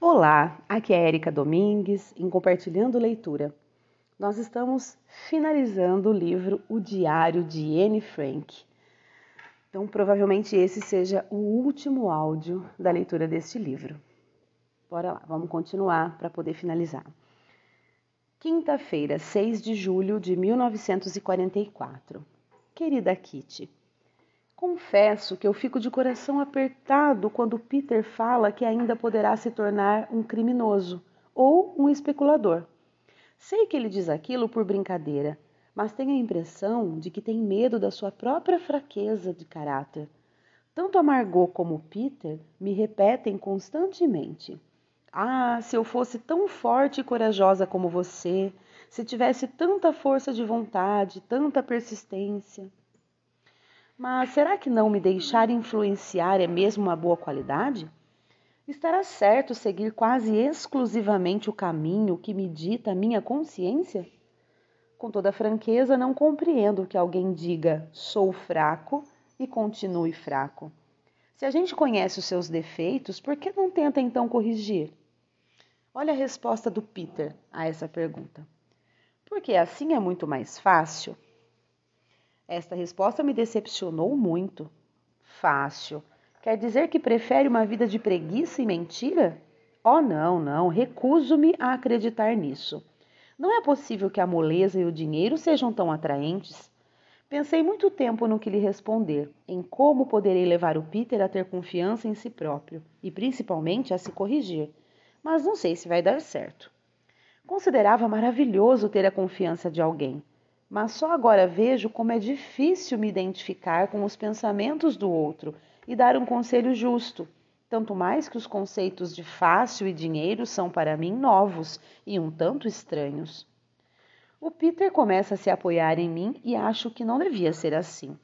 Olá, aqui é Erika Domingues em Compartilhando Leitura. Nós estamos finalizando o livro O Diário de Anne Frank. Então, provavelmente esse seja o último áudio da leitura deste livro. Bora lá, vamos continuar para poder finalizar. Quinta-feira, 6 de julho de 1944. Querida Kitty, confesso que eu fico de coração apertado quando Peter fala que ainda poderá se tornar um criminoso ou um especulador. Sei que ele diz aquilo por brincadeira, mas tenho a impressão de que tem medo da sua própria fraqueza de caráter. Tanto a Margot como Peter me repetem constantemente: ah, se eu fosse tão forte e corajosa como você, se tivesse tanta força de vontade, tanta persistência. Mas será que não me deixar influenciar é mesmo uma boa qualidade? Estará certo seguir quase exclusivamente o caminho que me dita a minha consciência? Com toda franqueza, não compreendo que alguém diga sou fraco e continue fraco. Se a gente conhece os seus defeitos, por que não tenta então corrigir? Olha a resposta do Peter a essa pergunta. Porque assim é muito mais fácil? Esta resposta me decepcionou muito. Fácil. Quer dizer que prefere uma vida de preguiça e mentira? Oh, não, não, recuso-me a acreditar nisso. Não é possível que a moleza e o dinheiro sejam tão atraentes. Pensei muito tempo no que lhe responder, em como poderei levar o Peter a ter confiança em si próprio e principalmente a se corrigir mas não sei se vai dar certo. Considerava maravilhoso ter a confiança de alguém, mas só agora vejo como é difícil me identificar com os pensamentos do outro e dar um conselho justo, tanto mais que os conceitos de fácil e dinheiro são para mim novos e um tanto estranhos. O Peter começa a se apoiar em mim e acho que não devia ser assim.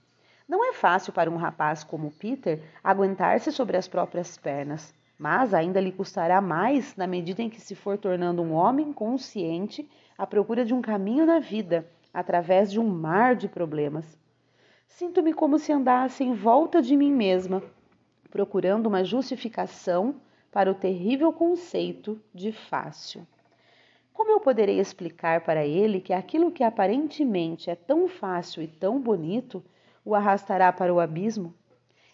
Não é fácil para um rapaz como Peter aguentar-se sobre as próprias pernas mas ainda lhe custará mais na medida em que se for tornando um homem consciente à procura de um caminho na vida, através de um mar de problemas. Sinto-me como se andasse em volta de mim mesma, procurando uma justificação para o terrível conceito de fácil. Como eu poderei explicar para ele que aquilo que aparentemente é tão fácil e tão bonito o arrastará para o abismo?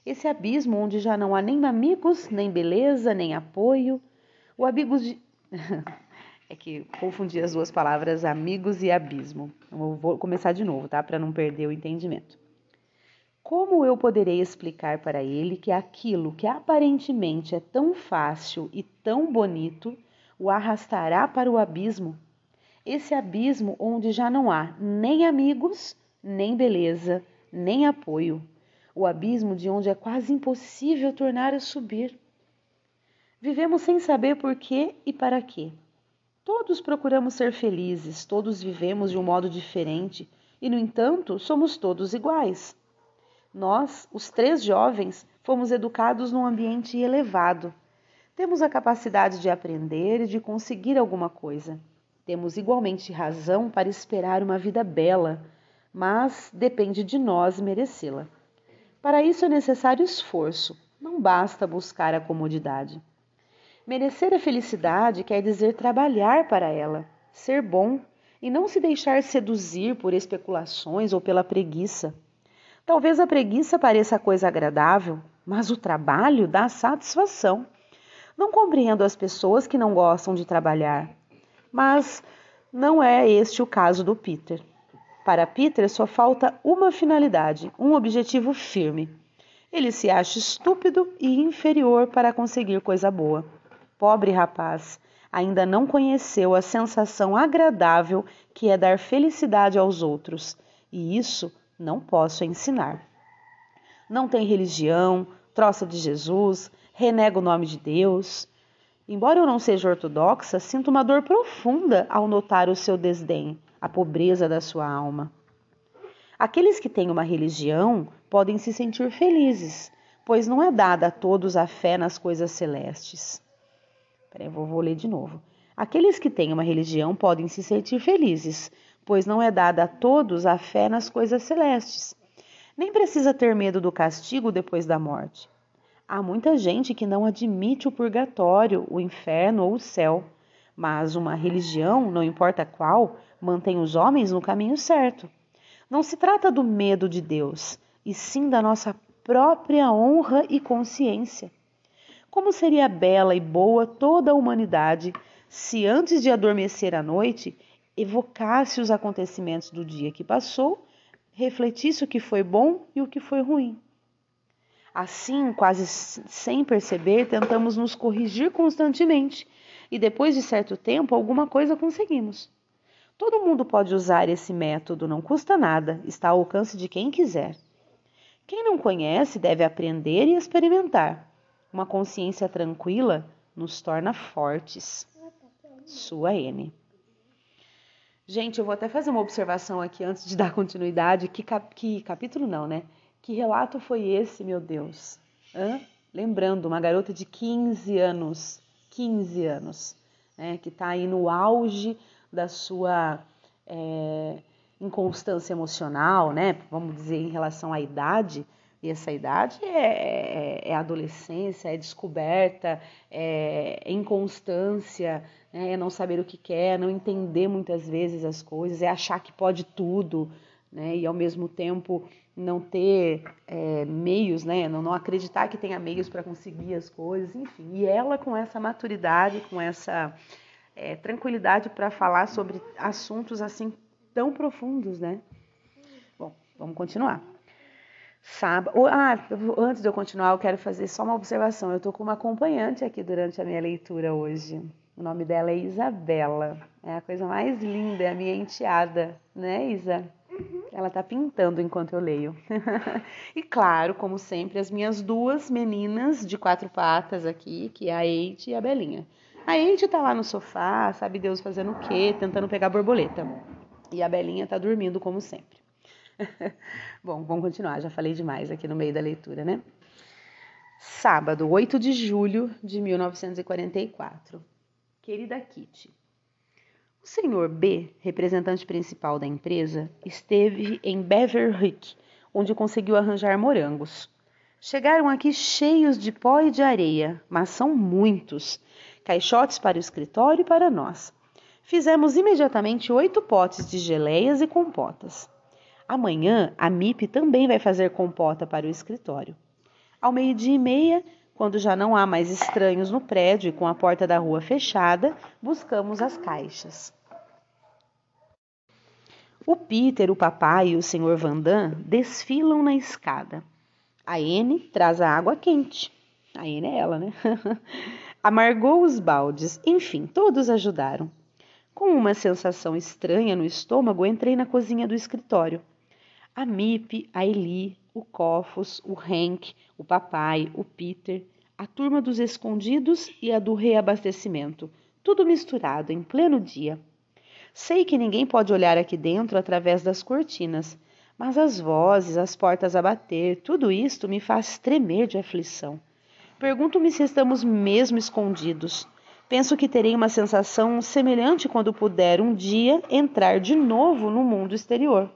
esse abismo onde já não há nem amigos, nem beleza, nem apoio. O amigos de... é que confundi as duas palavras amigos e abismo. Eu vou começar de novo, tá? Para não perder o entendimento. Como eu poderei explicar para ele que aquilo que aparentemente é tão fácil e tão bonito o arrastará para o abismo? Esse abismo onde já não há nem amigos, nem beleza, nem apoio o abismo de onde é quase impossível tornar a subir. Vivemos sem saber por quê e para quê. Todos procuramos ser felizes, todos vivemos de um modo diferente e, no entanto, somos todos iguais. Nós, os três jovens, fomos educados num ambiente elevado. Temos a capacidade de aprender e de conseguir alguma coisa. Temos igualmente razão para esperar uma vida bela, mas depende de nós merecê-la. Para isso é necessário esforço, não basta buscar a comodidade. Merecer a felicidade quer dizer trabalhar para ela, ser bom e não se deixar seduzir por especulações ou pela preguiça. Talvez a preguiça pareça coisa agradável, mas o trabalho dá satisfação. Não compreendo as pessoas que não gostam de trabalhar, mas não é este o caso do Peter. Para Peter só falta uma finalidade, um objetivo firme. Ele se acha estúpido e inferior para conseguir coisa boa. Pobre rapaz, ainda não conheceu a sensação agradável que é dar felicidade aos outros, e isso não posso ensinar. Não tem religião, troça de Jesus, renega o nome de Deus. Embora eu não seja ortodoxa, sinto uma dor profunda ao notar o seu desdém a pobreza da sua alma. Aqueles que têm uma religião podem se sentir felizes, pois não é dada a todos a fé nas coisas celestes. Peraí, vou, vou ler de novo. Aqueles que têm uma religião podem se sentir felizes, pois não é dada a todos a fé nas coisas celestes. Nem precisa ter medo do castigo depois da morte. Há muita gente que não admite o purgatório, o inferno ou o céu, mas uma religião, não importa qual, mantém os homens no caminho certo. Não se trata do medo de Deus, e sim da nossa própria honra e consciência. Como seria bela e boa toda a humanidade se, antes de adormecer à noite, evocasse os acontecimentos do dia que passou, refletisse o que foi bom e o que foi ruim. Assim, quase sem perceber, tentamos nos corrigir constantemente e depois de certo tempo, alguma coisa conseguimos. Todo mundo pode usar esse método, não custa nada, está ao alcance de quem quiser. Quem não conhece deve aprender e experimentar. Uma consciência tranquila nos torna fortes. Sua N. Gente, eu vou até fazer uma observação aqui antes de dar continuidade. Que, cap que capítulo não, né? Que relato foi esse, meu Deus? Hã? Lembrando, uma garota de 15 anos, 15 anos, né, que está aí no auge da sua é, inconstância emocional, né? Vamos dizer, em relação à idade. E essa idade é, é, é adolescência, é descoberta, é, é inconstância, né? é não saber o que quer, não entender muitas vezes as coisas, é achar que pode tudo, né? E ao mesmo tempo não ter é, meios, né? Não, não acreditar que tenha meios para conseguir as coisas, enfim. E ela com essa maturidade, com essa é, tranquilidade para falar sobre assuntos assim tão profundos, né? Bom, vamos continuar. Sábado. Ah, antes de eu continuar, eu quero fazer só uma observação. Eu estou com uma acompanhante aqui durante a minha leitura hoje. O nome dela é Isabela. É a coisa mais linda, é a minha enteada, né, Isa? Ela está pintando enquanto eu leio. e claro, como sempre, as minhas duas meninas de quatro patas aqui, que é a Eite e a Belinha. A Eite está lá no sofá, sabe Deus fazendo o quê? Tentando pegar borboleta. E a Belinha está dormindo como sempre. Bom, vamos continuar, já falei demais aqui no meio da leitura, né? Sábado, 8 de julho de 1944. Querida Kitty, o senhor B, representante principal da empresa, esteve em Beverwick, onde conseguiu arranjar morangos. Chegaram aqui cheios de pó e de areia, mas são muitos. Caixotes para o escritório e para nós. Fizemos imediatamente oito potes de geleias e compotas. Amanhã a MIP também vai fazer compota para o escritório. Ao meio-dia e meia, quando já não há mais estranhos no prédio e com a porta da rua fechada, buscamos as caixas. O Peter, o papai e o Sr. Vandam desfilam na escada. A N traz a água quente. A N é ela, né? Amargou os baldes. Enfim, todos ajudaram. Com uma sensação estranha no estômago, entrei na cozinha do escritório. A Mip, a Eli, o Cofos, o Hank, o papai, o Peter, a turma dos escondidos e a do reabastecimento, tudo misturado em pleno dia. Sei que ninguém pode olhar aqui dentro através das cortinas, mas as vozes, as portas a bater, tudo isto me faz tremer de aflição. Pergunto-me se estamos mesmo escondidos. Penso que terei uma sensação semelhante quando puder um dia entrar de novo no mundo exterior.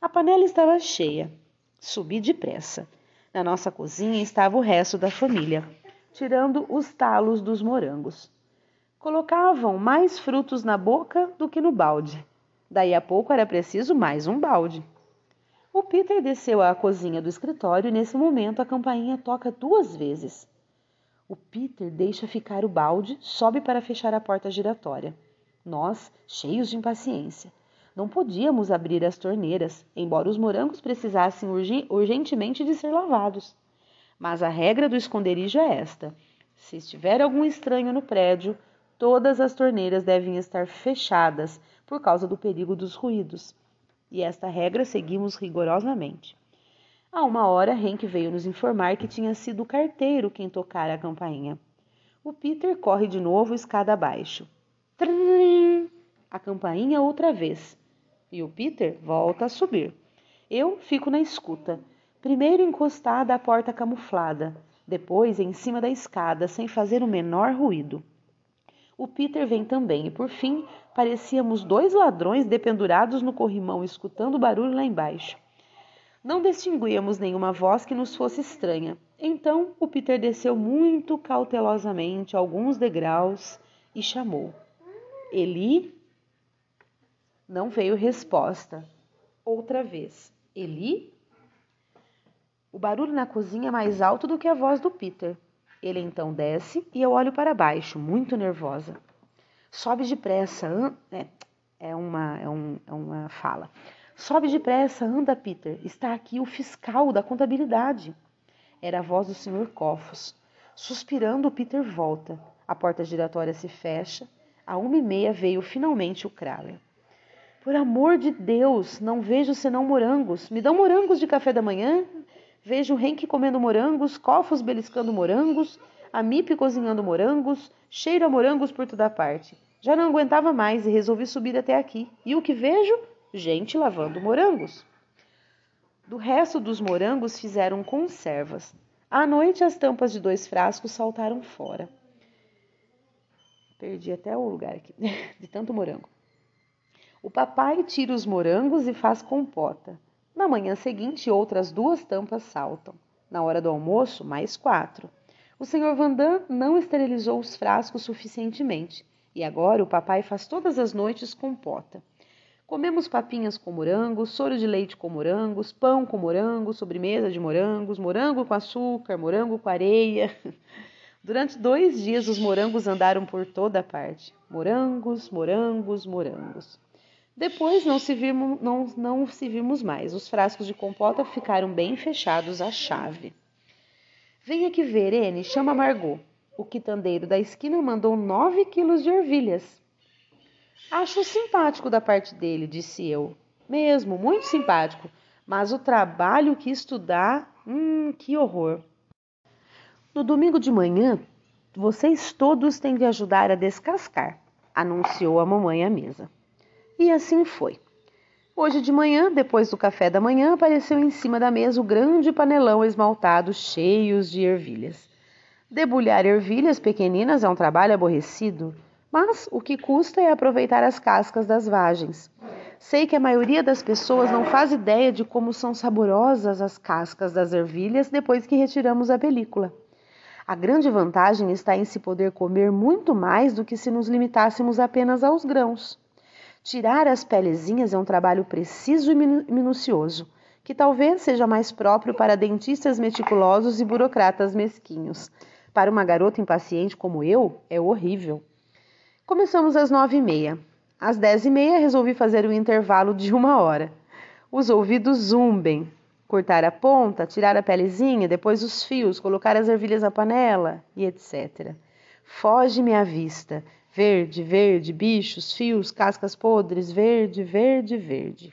A panela estava cheia. Subi depressa. Na nossa cozinha estava o resto da família, tirando os talos dos morangos. Colocavam mais frutos na boca do que no balde. Daí a pouco era preciso mais um balde. O Peter desceu à cozinha do escritório e nesse momento a campainha toca duas vezes. O Peter deixa ficar o balde, sobe para fechar a porta giratória. Nós, cheios de impaciência, não podíamos abrir as torneiras, embora os morangos precisassem urgentemente de ser lavados. Mas a regra do esconderijo é esta: se estiver algum estranho no prédio, todas as torneiras devem estar fechadas por causa do perigo dos ruídos. E esta regra seguimos rigorosamente. Há uma hora, Henk veio nos informar que tinha sido o carteiro quem tocara a campainha. O Peter corre de novo escada abaixo. Trim! A campainha outra vez e o Peter volta a subir. Eu fico na escuta, primeiro encostada à porta camuflada, depois em cima da escada, sem fazer o menor ruído. O Peter vem também e, por fim, parecíamos dois ladrões dependurados no corrimão, escutando barulho lá embaixo. Não distinguíamos nenhuma voz que nos fosse estranha. Então o Peter desceu muito cautelosamente alguns degraus e chamou: Eli? Não veio resposta. Outra vez: Eli? O barulho na cozinha é mais alto do que a voz do Peter. Ele então desce e eu olho para baixo, muito nervosa. Sobe depressa. É, é, uma, é, um, é uma fala. Sobe depressa, anda, Peter. Está aqui o fiscal da contabilidade. Era a voz do Sr. Cofos. Suspirando, Peter volta. A porta giratória se fecha. A uma e meia veio finalmente o Kraler. Por amor de Deus, não vejo senão morangos. Me dão morangos de café da manhã? Vejo Henk comendo morangos, Cofos beliscando morangos, a Mip cozinhando morangos, cheiro a morangos por toda parte. Já não aguentava mais e resolvi subir até aqui. E o que vejo? Gente lavando morangos. Do resto dos morangos fizeram conservas. À noite, as tampas de dois frascos saltaram fora. Perdi até o lugar aqui, de tanto morango. O papai tira os morangos e faz compota. Na manhã seguinte, outras duas tampas saltam. Na hora do almoço, mais quatro. O senhor Vandam não esterilizou os frascos suficientemente e agora o papai faz todas as noites compota. Comemos papinhas com morangos, soro de leite com morangos, pão com morangos, sobremesa de morangos, morango com açúcar, morango com areia. Durante dois dias os morangos andaram por toda parte. Morangos, morangos, morangos. Depois não se, vimos, não, não se vimos mais. Os frascos de compota ficaram bem fechados à chave. Venha aqui ver, N, chama Margot. O quitandeiro da esquina mandou nove quilos de ervilhas. Acho simpático da parte dele, disse eu. Mesmo, muito simpático. Mas o trabalho que estudar, hum, que horror. No domingo de manhã, vocês todos têm de ajudar a descascar, anunciou a mamãe à mesa. E assim foi. Hoje de manhã, depois do café da manhã, apareceu em cima da mesa o grande panelão esmaltado cheio de ervilhas. Debulhar ervilhas pequeninas é um trabalho aborrecido mas o que custa é aproveitar as cascas das vagens. Sei que a maioria das pessoas não faz ideia de como são saborosas as cascas das ervilhas depois que retiramos a película. A grande vantagem está em se poder comer muito mais do que se nos limitássemos apenas aos grãos. Tirar as pelezinhas é um trabalho preciso e minucioso, que talvez seja mais próprio para dentistas meticulosos e burocratas mesquinhos. Para uma garota impaciente como eu, é horrível. Começamos às nove e meia. Às dez e meia resolvi fazer um intervalo de uma hora. Os ouvidos zumbem. Cortar a ponta, tirar a pelezinha, depois os fios, colocar as ervilhas na panela e etc. Foge-me à vista. Verde, verde, bichos, fios, cascas podres, verde, verde, verde.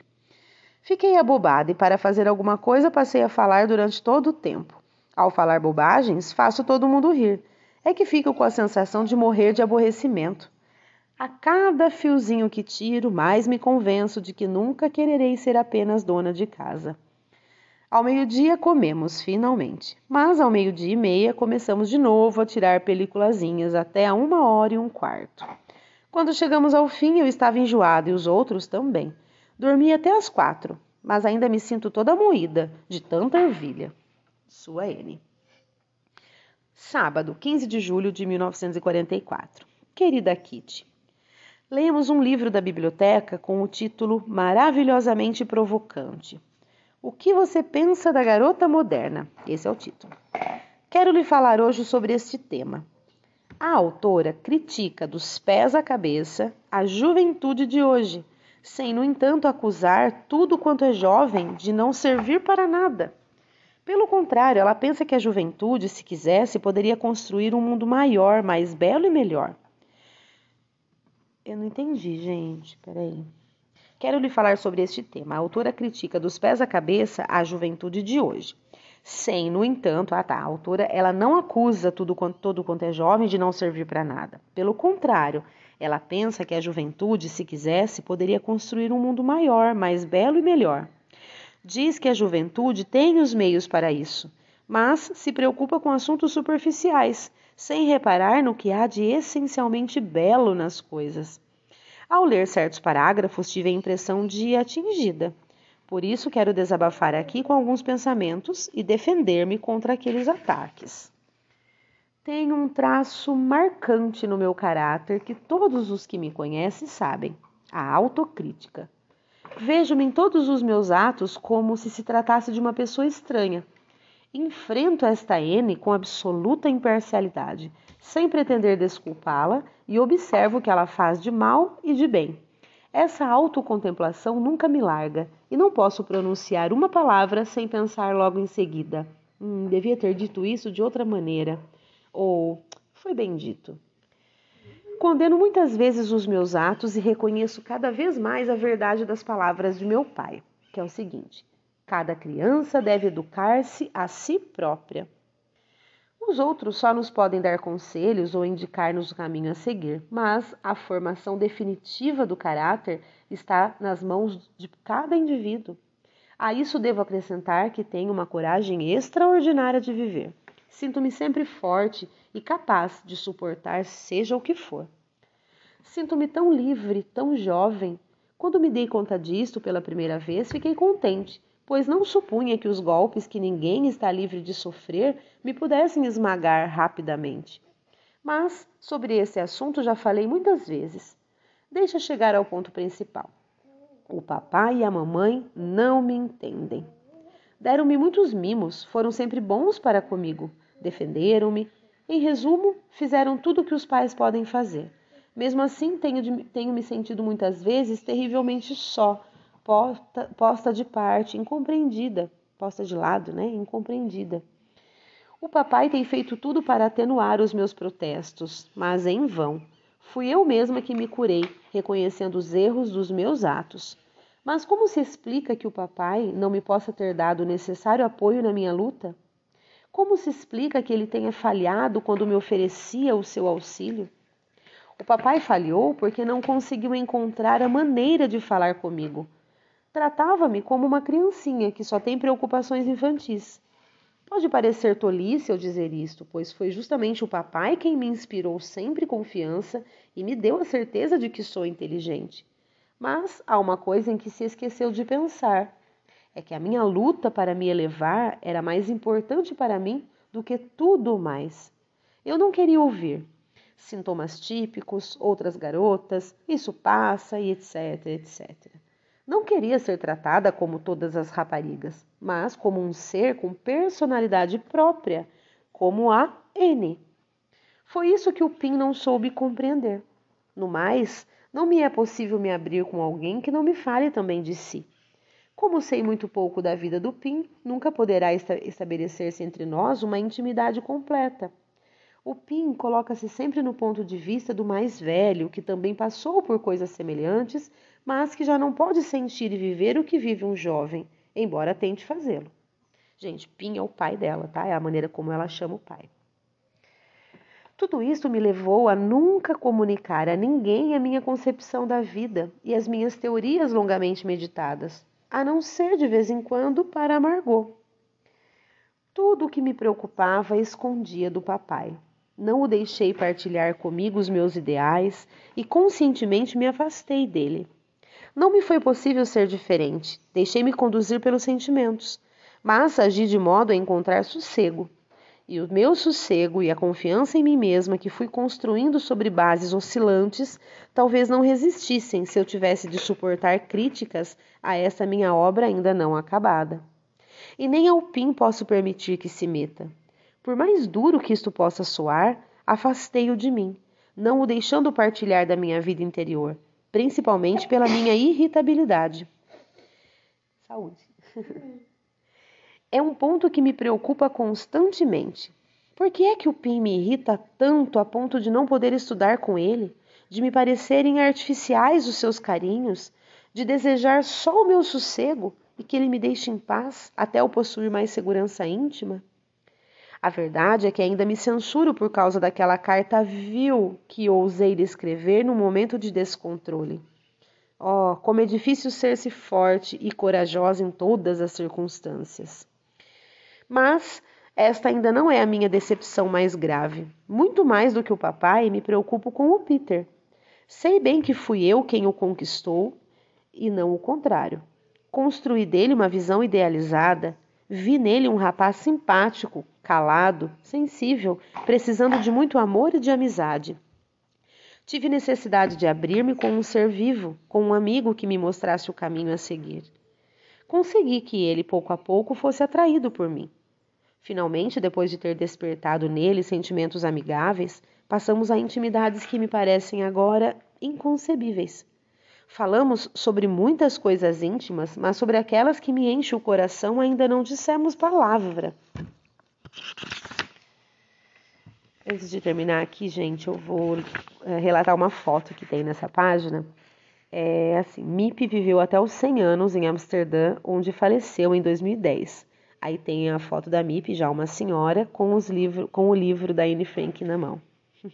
Fiquei abobada e, para fazer alguma coisa, passei a falar durante todo o tempo. Ao falar bobagens, faço todo mundo rir. É que fico com a sensação de morrer de aborrecimento. A cada fiozinho que tiro, mais me convenço de que nunca quererei ser apenas dona de casa. Ao meio-dia comemos, finalmente, mas ao meio-dia e meia começamos de novo a tirar peliculazinhas até a uma hora e um quarto. Quando chegamos ao fim, eu estava enjoada e os outros também. Dormi até as quatro, mas ainda me sinto toda moída de tanta ervilha. Sua N. Sábado, 15 de julho de 1944. Querida Kitty, lemos um livro da biblioteca com o título Maravilhosamente Provocante. O que você pensa da garota moderna? Esse é o título. Quero lhe falar hoje sobre este tema. A autora critica dos pés à cabeça a juventude de hoje, sem, no entanto, acusar tudo quanto é jovem de não servir para nada. Pelo contrário, ela pensa que a juventude, se quisesse, poderia construir um mundo maior, mais belo e melhor. Eu não entendi, gente. Peraí. Quero lhe falar sobre este tema. A autora critica dos pés à cabeça a juventude de hoje. Sem, no entanto, ah tá, a autora ela não acusa tudo, todo quanto é jovem de não servir para nada. Pelo contrário, ela pensa que a juventude, se quisesse, poderia construir um mundo maior, mais belo e melhor. Diz que a juventude tem os meios para isso, mas se preocupa com assuntos superficiais, sem reparar no que há de essencialmente belo nas coisas. Ao ler certos parágrafos, tive a impressão de atingida. Por isso quero desabafar aqui com alguns pensamentos e defender-me contra aqueles ataques. Tenho um traço marcante no meu caráter que todos os que me conhecem sabem: a autocrítica. Vejo-me em todos os meus atos como se se tratasse de uma pessoa estranha. Enfrento esta N com absoluta imparcialidade, sem pretender desculpá-la, e observo o que ela faz de mal e de bem. Essa autocontemplação nunca me larga, e não posso pronunciar uma palavra sem pensar logo em seguida. Hum, devia ter dito isso de outra maneira. Ou foi bem dito. Condeno muitas vezes os meus atos e reconheço cada vez mais a verdade das palavras de meu pai, que é o seguinte: cada criança deve educar-se a si própria. Os outros só nos podem dar conselhos ou indicar-nos o caminho a seguir, mas a formação definitiva do caráter está nas mãos de cada indivíduo. A isso devo acrescentar que tenho uma coragem extraordinária de viver. Sinto-me sempre forte e capaz de suportar seja o que for. Sinto-me tão livre, tão jovem. Quando me dei conta disto pela primeira vez, fiquei contente, pois não supunha que os golpes que ninguém está livre de sofrer me pudessem esmagar rapidamente. Mas sobre esse assunto já falei muitas vezes. Deixa chegar ao ponto principal. O papai e a mamãe não me entendem. Deram-me muitos mimos, foram sempre bons para comigo defenderam-me. Em resumo, fizeram tudo o que os pais podem fazer. Mesmo assim, tenho, de, tenho me sentido muitas vezes terrivelmente só, posta, posta de parte, incompreendida, posta de lado, né? Incompreendida. O papai tem feito tudo para atenuar os meus protestos, mas em vão. Fui eu mesma que me curei, reconhecendo os erros dos meus atos. Mas como se explica que o papai não me possa ter dado o necessário apoio na minha luta? Como se explica que ele tenha falhado quando me oferecia o seu auxílio? O papai falhou porque não conseguiu encontrar a maneira de falar comigo. Tratava-me como uma criancinha que só tem preocupações infantis. Pode parecer tolice eu dizer isto, pois foi justamente o papai quem me inspirou sempre confiança e me deu a certeza de que sou inteligente. Mas há uma coisa em que se esqueceu de pensar é que a minha luta para me elevar era mais importante para mim do que tudo mais. Eu não queria ouvir sintomas típicos, outras garotas, isso passa e etc, etc. Não queria ser tratada como todas as raparigas, mas como um ser com personalidade própria, como a N. Foi isso que o Pin não soube compreender. No mais, não me é possível me abrir com alguém que não me fale também de si. Como sei muito pouco da vida do Pim, nunca poderá estabelecer-se entre nós uma intimidade completa. O Pim coloca-se sempre no ponto de vista do mais velho, que também passou por coisas semelhantes, mas que já não pode sentir e viver o que vive um jovem, embora tente fazê-lo. Gente, Pim é o pai dela, tá? É a maneira como ela chama o pai. Tudo isso me levou a nunca comunicar a ninguém a minha concepção da vida e as minhas teorias longamente meditadas a não ser de vez em quando para Margot. Tudo o que me preocupava escondia do papai. Não o deixei partilhar comigo os meus ideais e conscientemente me afastei dele. Não me foi possível ser diferente, deixei-me conduzir pelos sentimentos, mas agi de modo a encontrar sossego. E o meu sossego e a confiança em mim mesma que fui construindo sobre bases oscilantes talvez não resistissem se eu tivesse de suportar críticas a essa minha obra ainda não acabada. E nem ao PIN posso permitir que se meta. Por mais duro que isto possa soar, afastei-o de mim, não o deixando partilhar da minha vida interior, principalmente pela minha irritabilidade. Saúde. é um ponto que me preocupa constantemente. Por que é que o PIN me irrita tanto a ponto de não poder estudar com ele, de me parecerem artificiais os seus carinhos, de desejar só o meu sossego e que ele me deixe em paz até eu possuir mais segurança íntima? A verdade é que ainda me censuro por causa daquela carta vil que ousei escrever no momento de descontrole. Oh, como é difícil ser-se forte e corajosa em todas as circunstâncias. Mas esta ainda não é a minha decepção mais grave. Muito mais do que o papai, me preocupo com o Peter. Sei bem que fui eu quem o conquistou e não o contrário. Construí dele uma visão idealizada. Vi nele um rapaz simpático, calado, sensível, precisando de muito amor e de amizade. Tive necessidade de abrir-me com um ser vivo, com um amigo que me mostrasse o caminho a seguir. Consegui que ele, pouco a pouco, fosse atraído por mim. Finalmente, depois de ter despertado nele sentimentos amigáveis, passamos a intimidades que me parecem agora inconcebíveis. Falamos sobre muitas coisas íntimas, mas sobre aquelas que me enchem o coração ainda não dissemos palavra. Antes de terminar aqui, gente, eu vou é, relatar uma foto que tem nessa página. É assim, Mip viveu até os 100 anos em Amsterdã, onde faleceu em 2010. Aí tem a foto da Mip, já uma senhora, com, os livro, com o livro da Anne Frank na mão.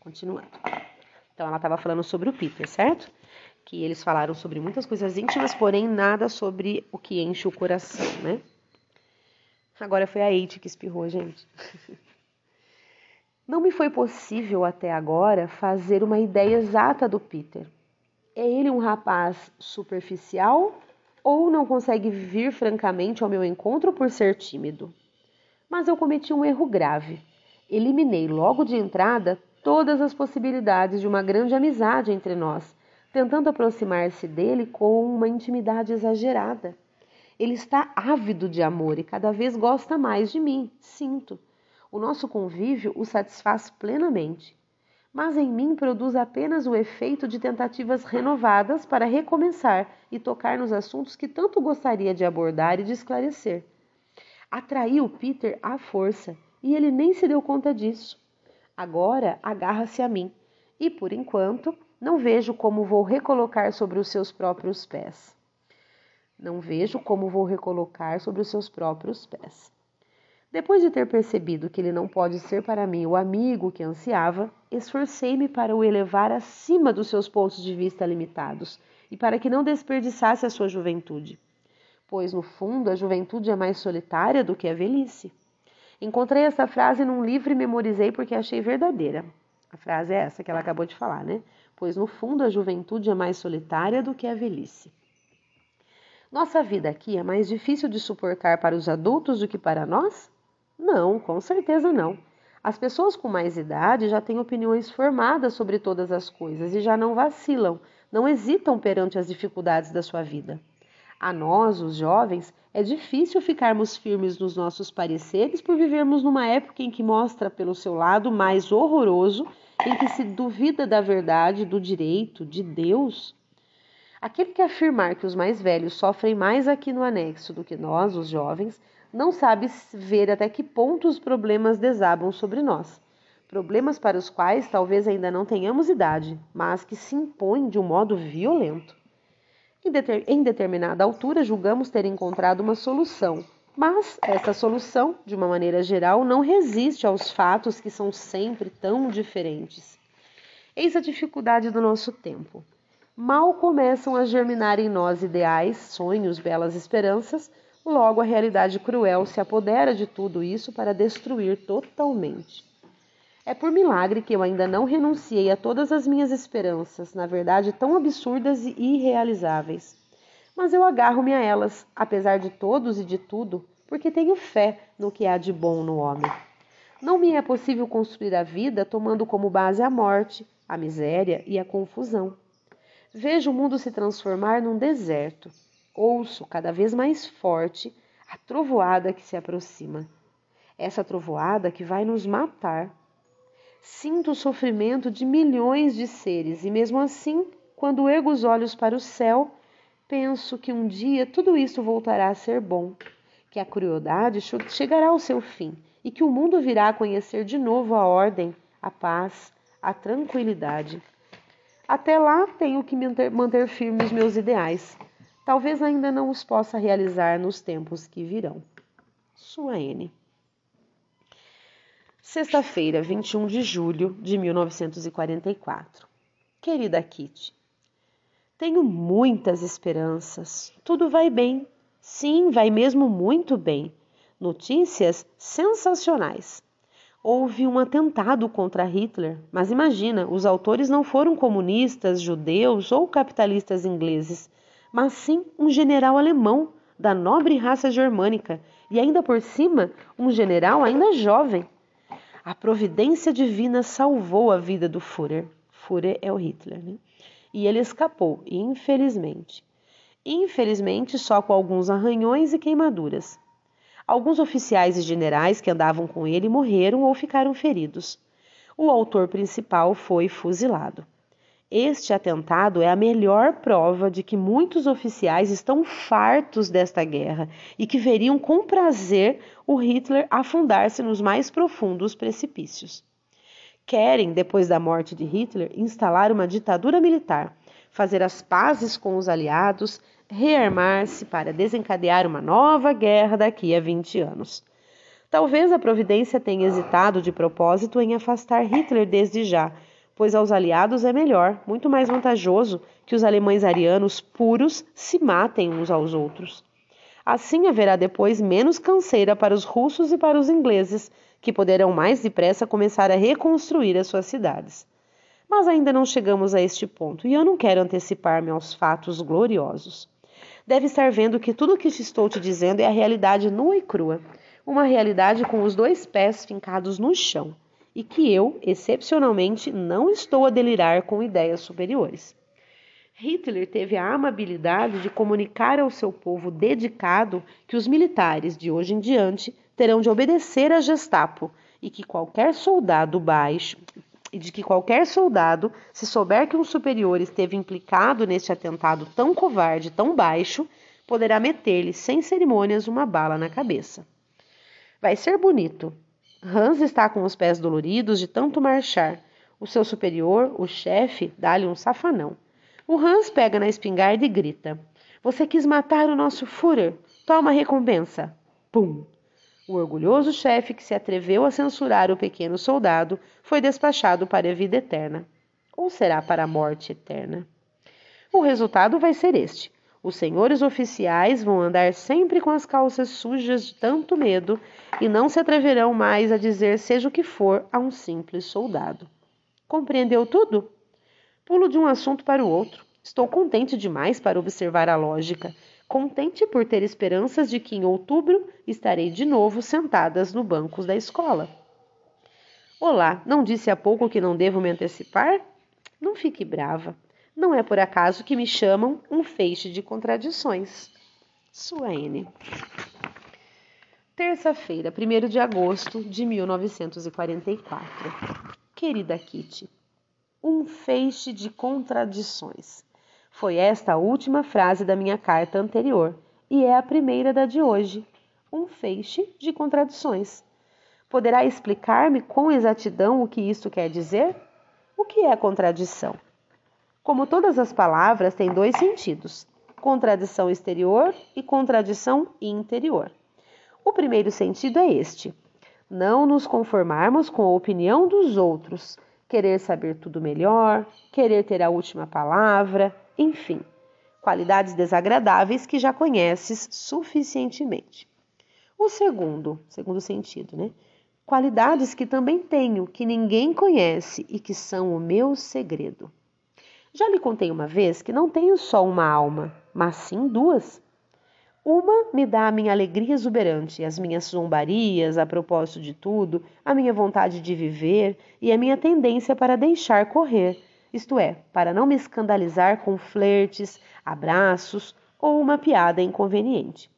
Continuando. Então, ela estava falando sobre o Peter, certo? Que eles falaram sobre muitas coisas íntimas, porém nada sobre o que enche o coração, né? Agora foi a Eite que espirrou, gente. Não me foi possível até agora fazer uma ideia exata do Peter. É ele um rapaz superficial ou não consegue vir francamente ao meu encontro por ser tímido? Mas eu cometi um erro grave. Eliminei logo de entrada todas as possibilidades de uma grande amizade entre nós, tentando aproximar-se dele com uma intimidade exagerada. Ele está ávido de amor e cada vez gosta mais de mim, sinto. O nosso convívio o satisfaz plenamente, mas em mim produz apenas o efeito de tentativas renovadas para recomeçar e tocar nos assuntos que tanto gostaria de abordar e de esclarecer. Atraí o Peter à força e ele nem se deu conta disso. Agora agarra-se a mim e, por enquanto, não vejo como vou recolocar sobre os seus próprios pés. Não vejo como vou recolocar sobre os seus próprios pés. Depois de ter percebido que ele não pode ser para mim o amigo que ansiava, esforcei-me para o elevar acima dos seus pontos de vista limitados e para que não desperdiçasse a sua juventude. Pois, no fundo, a juventude é mais solitária do que a velhice. Encontrei essa frase num livro e memorizei porque achei verdadeira. A frase é essa que ela acabou de falar, né? Pois, no fundo, a juventude é mais solitária do que a velhice. Nossa vida aqui é mais difícil de suportar para os adultos do que para nós? Não, com certeza não. As pessoas com mais idade já têm opiniões formadas sobre todas as coisas e já não vacilam, não hesitam perante as dificuldades da sua vida. A nós, os jovens, é difícil ficarmos firmes nos nossos pareceres por vivermos numa época em que mostra pelo seu lado mais horroroso, em que se duvida da verdade, do direito, de Deus. Aquele que afirmar que os mais velhos sofrem mais aqui no anexo do que nós, os jovens, não sabe ver até que ponto os problemas desabam sobre nós. Problemas para os quais talvez ainda não tenhamos idade, mas que se impõem de um modo violento. Em, deter, em determinada altura, julgamos ter encontrado uma solução, mas essa solução, de uma maneira geral, não resiste aos fatos que são sempre tão diferentes. Eis a dificuldade do nosso tempo. Mal começam a germinar em nós ideais, sonhos, belas esperanças, Logo, a realidade cruel se apodera de tudo isso para destruir totalmente. É por milagre que eu ainda não renunciei a todas as minhas esperanças, na verdade tão absurdas e irrealizáveis. Mas eu agarro-me a elas, apesar de todos e de tudo, porque tenho fé no que há de bom no homem. Não me é possível construir a vida tomando como base a morte, a miséria e a confusão. Vejo o mundo se transformar num deserto ouço cada vez mais forte a trovoada que se aproxima. Essa trovoada que vai nos matar. Sinto o sofrimento de milhões de seres e, mesmo assim, quando ergo os olhos para o céu, penso que um dia tudo isso voltará a ser bom, que a crueldade chegará ao seu fim e que o mundo virá a conhecer de novo a ordem, a paz, a tranquilidade. Até lá tenho que manter firmes meus ideais, talvez ainda não os possa realizar nos tempos que virão. Sua N. Sexta-feira, 21 de julho de 1944. Querida Kitty, tenho muitas esperanças. Tudo vai bem. Sim, vai mesmo muito bem. Notícias sensacionais. Houve um atentado contra Hitler, mas imagina, os autores não foram comunistas, judeus ou capitalistas ingleses mas sim um general alemão da nobre raça germânica e ainda por cima um general ainda jovem. A providência divina salvou a vida do Führer. Führer é o Hitler, né? E ele escapou, infelizmente. Infelizmente, só com alguns arranhões e queimaduras. Alguns oficiais e generais que andavam com ele morreram ou ficaram feridos. O autor principal foi fuzilado. Este atentado é a melhor prova de que muitos oficiais estão fartos desta guerra e que veriam com prazer o Hitler afundar-se nos mais profundos precipícios. Querem, depois da morte de Hitler, instalar uma ditadura militar, fazer as pazes com os aliados, rearmar-se para desencadear uma nova guerra daqui a 20 anos. Talvez a providência tenha hesitado de propósito em afastar Hitler desde já pois aos aliados é melhor, muito mais vantajoso, que os alemães arianos puros se matem uns aos outros. Assim haverá depois menos canseira para os russos e para os ingleses, que poderão mais depressa começar a reconstruir as suas cidades. Mas ainda não chegamos a este ponto, e eu não quero antecipar-me aos fatos gloriosos. Deve estar vendo que tudo o que estou te dizendo é a realidade nua e crua, uma realidade com os dois pés fincados no chão e que eu, excepcionalmente, não estou a delirar com ideias superiores. Hitler teve a amabilidade de comunicar ao seu povo dedicado que os militares de hoje em diante terão de obedecer à Gestapo e que qualquer soldado baixo e de que qualquer soldado, se souber que um superior esteve implicado neste atentado tão covarde, tão baixo, poderá meter-lhe sem cerimônias uma bala na cabeça. Vai ser bonito, Hans está com os pés doloridos de tanto marchar. O seu superior, o chefe, dá-lhe um safanão. O Hans pega na espingarda e grita: Você quis matar o nosso Führer? Toma a recompensa! Pum! O orgulhoso chefe que se atreveu a censurar o pequeno soldado foi despachado para a vida eterna. Ou será para a morte eterna? O resultado vai ser este: os senhores oficiais vão andar sempre com as calças sujas de tanto medo e não se atreverão mais a dizer seja o que for a um simples soldado. Compreendeu tudo? Pulo de um assunto para o outro. Estou contente demais para observar a lógica, contente por ter esperanças de que em outubro estarei de novo sentadas no bancos da escola. Olá, não disse há pouco que não devo me antecipar? Não fique brava. Não é por acaso que me chamam um feixe de contradições. Sua N. Terça-feira, 1 de agosto de 1944. Querida Kitty, um feixe de contradições. Foi esta a última frase da minha carta anterior e é a primeira da de hoje. Um feixe de contradições. Poderá explicar-me com exatidão o que isto quer dizer? O que é contradição? Como todas as palavras, têm dois sentidos: contradição exterior e contradição interior. O primeiro sentido é este: não nos conformarmos com a opinião dos outros, querer saber tudo melhor, querer ter a última palavra, enfim, qualidades desagradáveis que já conheces suficientemente. O segundo, segundo sentido, né? Qualidades que também tenho, que ninguém conhece e que são o meu segredo. Já lhe contei uma vez que não tenho só uma alma, mas sim duas. Uma me dá a minha alegria exuberante, as minhas zombarias a propósito de tudo, a minha vontade de viver e a minha tendência para deixar correr, isto é, para não me escandalizar com flertes, abraços ou uma piada inconveniente.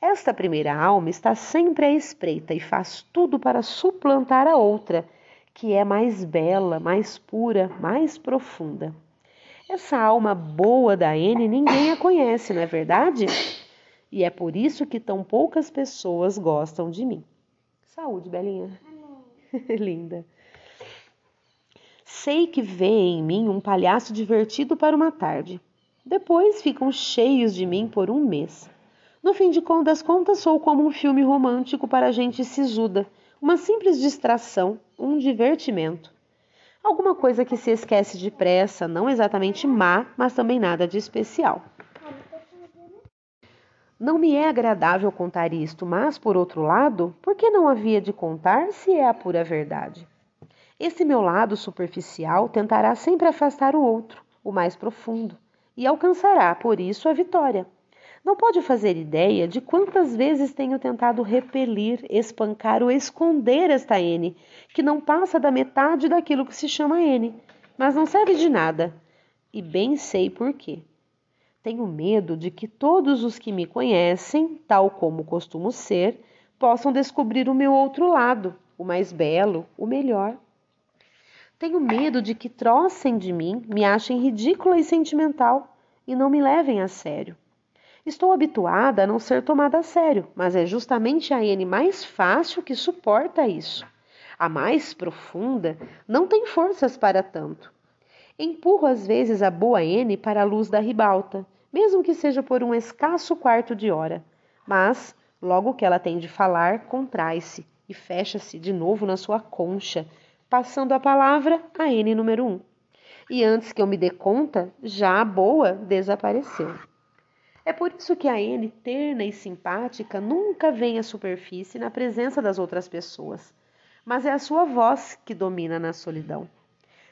Esta primeira alma está sempre à espreita e faz tudo para suplantar a outra, que é mais bela, mais pura, mais profunda. Essa alma boa da N ninguém a conhece, não é verdade? E é por isso que tão poucas pessoas gostam de mim. Saúde, Belinha. Linda. Sei que vê em mim um palhaço divertido para uma tarde. Depois ficam cheios de mim por um mês. No fim de das contas, sou como um filme romântico para gente sisuda, uma simples distração, um divertimento. Alguma coisa que se esquece depressa, não exatamente má, mas também nada de especial. Não me é agradável contar isto, mas, por outro lado, por que não havia de contar se é a pura verdade? Esse meu lado superficial tentará sempre afastar o outro, o mais profundo, e alcançará, por isso, a vitória. Não pode fazer ideia de quantas vezes tenho tentado repelir, espancar ou esconder esta N, que não passa da metade daquilo que se chama N, mas não serve de nada. E bem sei por quê. Tenho medo de que todos os que me conhecem, tal como costumo ser, possam descobrir o meu outro lado, o mais belo, o melhor. Tenho medo de que trocem de mim, me achem ridícula e sentimental e não me levem a sério. Estou habituada a não ser tomada a sério, mas é justamente a N mais fácil que suporta isso. A mais profunda não tem forças para tanto. Empurro às vezes a boa N para a luz da ribalta, mesmo que seja por um escasso quarto de hora. Mas, logo que ela tem de falar, contrai-se e fecha-se de novo na sua concha, passando a palavra a N número 1. Um. E antes que eu me dê conta, já a boa desapareceu. É por isso que a N, terna e simpática, nunca vem à superfície na presença das outras pessoas, mas é a sua voz que domina na solidão.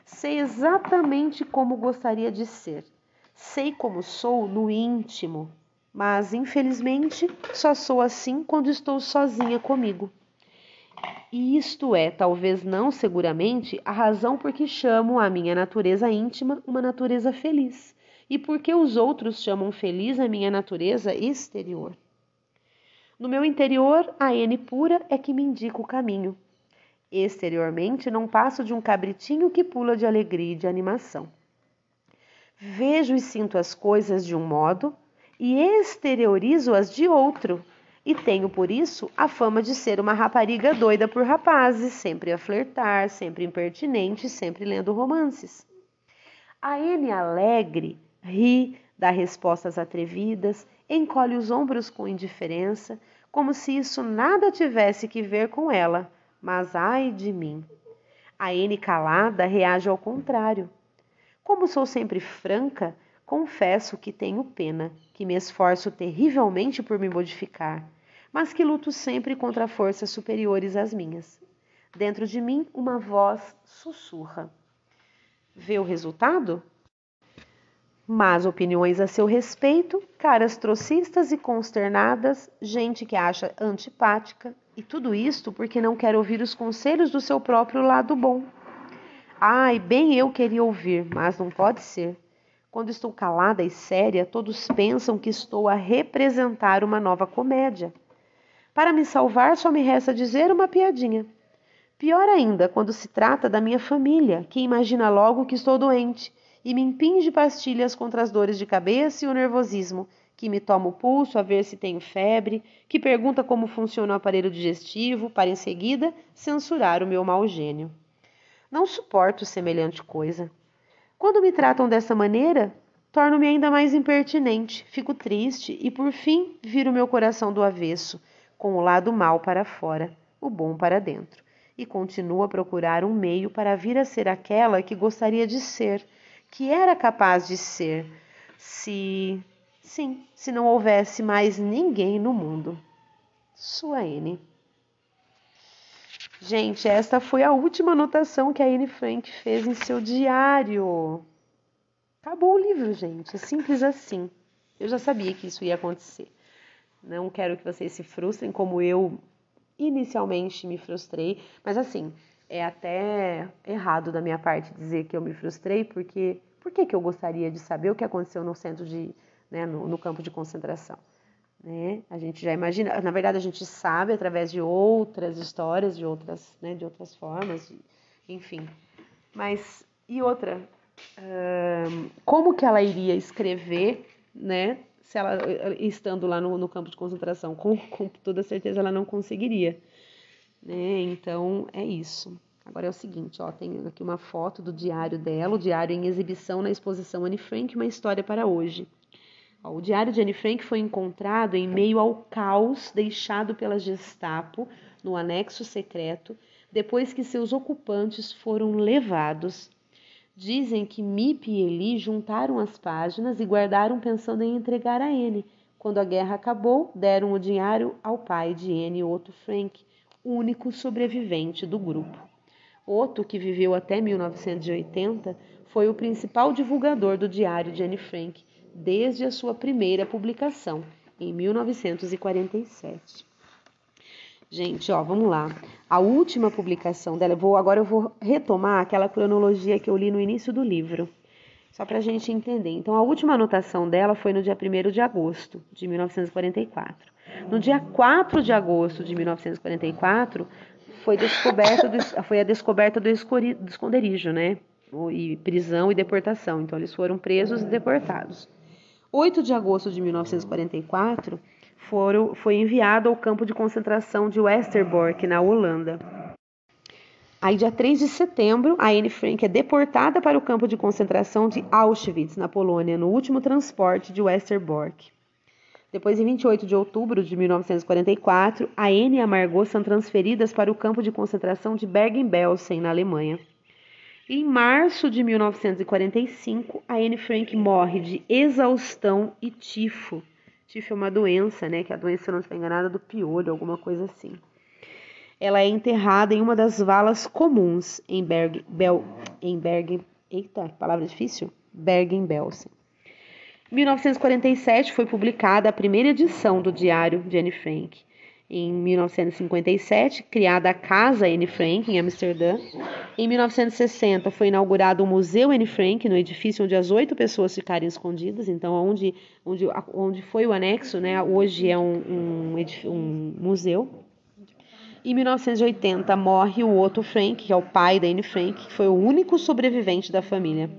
Sei exatamente como gostaria de ser, sei como sou no íntimo, mas infelizmente só sou assim quando estou sozinha comigo. E isto é, talvez não seguramente, a razão por que chamo a minha natureza íntima uma natureza feliz, e por que os outros chamam feliz a minha natureza exterior. No meu interior, a N pura é que me indica o caminho. Exteriormente, não passo de um cabritinho que pula de alegria e de animação. Vejo e sinto as coisas de um modo e exteriorizo-as de outro e tenho por isso a fama de ser uma rapariga doida por rapazes, sempre a flertar, sempre impertinente, sempre lendo romances. A N alegre ri, dá respostas atrevidas, encolhe os ombros com indiferença, como se isso nada tivesse que ver com ela, mas ai de mim. A N calada reage ao contrário. Como sou sempre franca, confesso que tenho pena, que me esforço terrivelmente por me modificar mas que luto sempre contra forças superiores às minhas. Dentro de mim, uma voz sussurra. Vê o resultado? Mas opiniões a seu respeito, caras trocistas e consternadas, gente que acha antipática, e tudo isto porque não quer ouvir os conselhos do seu próprio lado bom. Ai, bem eu queria ouvir, mas não pode ser. Quando estou calada e séria, todos pensam que estou a representar uma nova comédia. Para me salvar, só me resta dizer uma piadinha. Pior ainda quando se trata da minha família, que imagina logo que estou doente e me impinge pastilhas contra as dores de cabeça e o nervosismo, que me toma o pulso a ver se tenho febre, que pergunta como funciona o aparelho digestivo, para em seguida censurar o meu mau gênio. Não suporto semelhante coisa. Quando me tratam dessa maneira, torno-me ainda mais impertinente, fico triste e, por fim, viro meu coração do avesso com o lado mal para fora, o bom para dentro, e continua a procurar um meio para vir a ser aquela que gostaria de ser, que era capaz de ser, se. Sim, se não houvesse mais ninguém no mundo. Sua N. Gente, esta foi a última anotação que a Anne Frank fez em seu diário. Acabou o livro, gente. É simples assim. Eu já sabia que isso ia acontecer. Não quero que vocês se frustrem como eu inicialmente me frustrei, mas assim, é até errado da minha parte dizer que eu me frustrei, porque por que, que eu gostaria de saber o que aconteceu no centro de, né, no, no campo de concentração? Né? A gente já imagina, na verdade a gente sabe através de outras histórias, de outras, né, de outras formas, de, enfim. Mas e outra, como que ela iria escrever, né, se ela estando lá no, no campo de concentração, com, com, toda certeza ela não conseguiria. Né? Então é isso. Agora é o seguinte, ó, tem aqui uma foto do diário dela, o diário em exibição na exposição Anne Frank, uma história para hoje. Ó, o diário de Anne Frank foi encontrado em meio ao caos deixado pela Gestapo no anexo secreto, depois que seus ocupantes foram levados Dizem que Mip e Eli juntaram as páginas e guardaram pensando em entregar a Anne. Quando a guerra acabou, deram o diário ao pai de Anne, Otto Frank, único sobrevivente do grupo. Otto, que viveu até 1980, foi o principal divulgador do diário de Anne Frank, desde a sua primeira publicação, em 1947. Gente, ó, vamos lá. A última publicação dela, eu vou, agora eu vou retomar aquela cronologia que eu li no início do livro, só para a gente entender. Então, a última anotação dela foi no dia 1 de agosto de 1944. No dia 4 de agosto de 1944, foi, descoberto do, foi a descoberta do esconderijo, né? E prisão e deportação. Então, eles foram presos e deportados. 8 de agosto de 1944 foram, foi enviado ao campo de concentração de Westerbork, na Holanda. Aí, dia 3 de setembro, a Anne Frank é deportada para o campo de concentração de Auschwitz, na Polônia, no último transporte de Westerbork. Depois, em 28 de outubro de 1944, a Anne e a Margot são transferidas para o campo de concentração de Bergen-Belsen, na Alemanha. Em março de 1945, a Anne Frank morre de exaustão e tifo Tifo é uma doença, né? Que é a doença, se eu não estiver enganada, do piolho, alguma coisa assim. Ela é enterrada em uma das valas comuns em Berg, Bel, em Bergen, eita, palavra difícil? Bergen-Belsen. Em 1947 foi publicada a primeira edição do Diário de Anne Frank. Em 1957, criada a Casa Anne Frank, em Amsterdã. Em 1960, foi inaugurado o Museu Anne Frank, no edifício onde as oito pessoas ficaram escondidas. Então, onde, onde, onde foi o anexo, né, hoje é um, um, um museu. Em 1980, morre o Otto Frank, que é o pai da Anne Frank, que foi o único sobrevivente da família.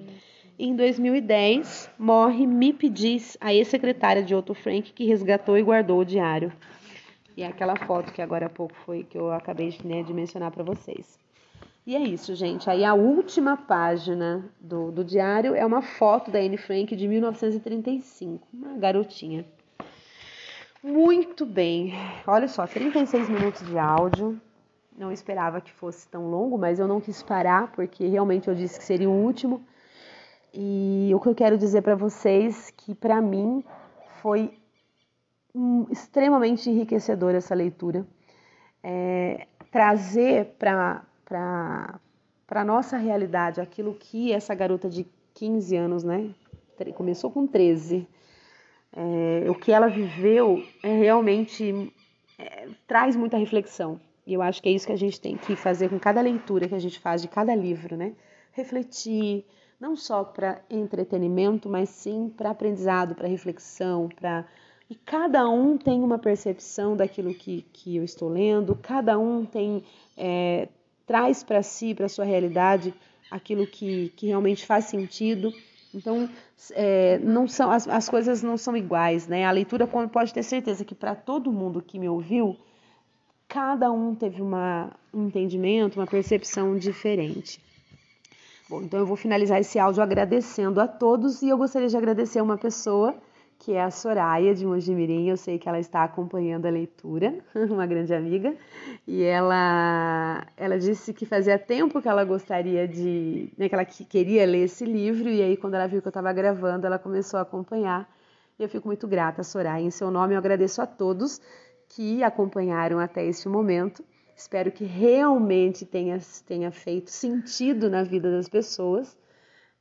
Em 2010, morre Mip Diz, a ex-secretária de Otto Frank, que resgatou e guardou o diário. E é aquela foto que agora há pouco foi que eu acabei né, de mencionar para vocês. E é isso, gente. Aí a última página do, do diário é uma foto da Anne Frank de 1935, uma garotinha. Muito bem. Olha só, 36 minutos de áudio. Não esperava que fosse tão longo, mas eu não quis parar porque realmente eu disse que seria o último. E o que eu quero dizer para vocês que para mim foi extremamente enriquecedora essa leitura. É, trazer para a nossa realidade aquilo que essa garota de 15 anos, né? Começou com 13. É, o que ela viveu é realmente é, traz muita reflexão. E eu acho que é isso que a gente tem que fazer com cada leitura que a gente faz de cada livro, né? Refletir, não só para entretenimento, mas sim para aprendizado, para reflexão, para e cada um tem uma percepção daquilo que, que eu estou lendo, cada um tem é, traz para si, para sua realidade, aquilo que, que realmente faz sentido. Então, é, não são as, as coisas não são iguais, né? A leitura pode ter certeza que para todo mundo que me ouviu, cada um teve uma, um entendimento, uma percepção diferente. Bom, então eu vou finalizar esse áudio agradecendo a todos e eu gostaria de agradecer uma pessoa que é a Soraya de Mojimirim. Eu sei que ela está acompanhando a leitura, uma grande amiga, e ela, ela disse que fazia tempo que ela gostaria de, né, que ela queria ler esse livro, e aí quando ela viu que eu estava gravando, ela começou a acompanhar. E eu fico muito grata, Soraya. Em seu nome, eu agradeço a todos que acompanharam até este momento. Espero que realmente tenha, tenha feito sentido na vida das pessoas,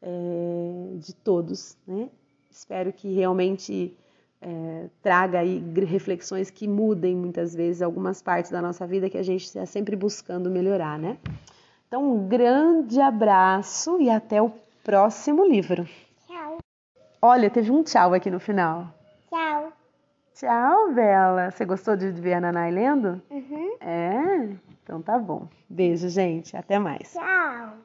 é, de todos, né? Espero que realmente é, traga aí reflexões que mudem muitas vezes algumas partes da nossa vida que a gente está sempre buscando melhorar, né? Então, um grande abraço e até o próximo livro. Tchau. Olha, teve um tchau aqui no final. Tchau. Tchau, Bela. Você gostou de ver a Nanai lendo? Uhum. É? Então tá bom. Beijo, gente. Até mais. Tchau.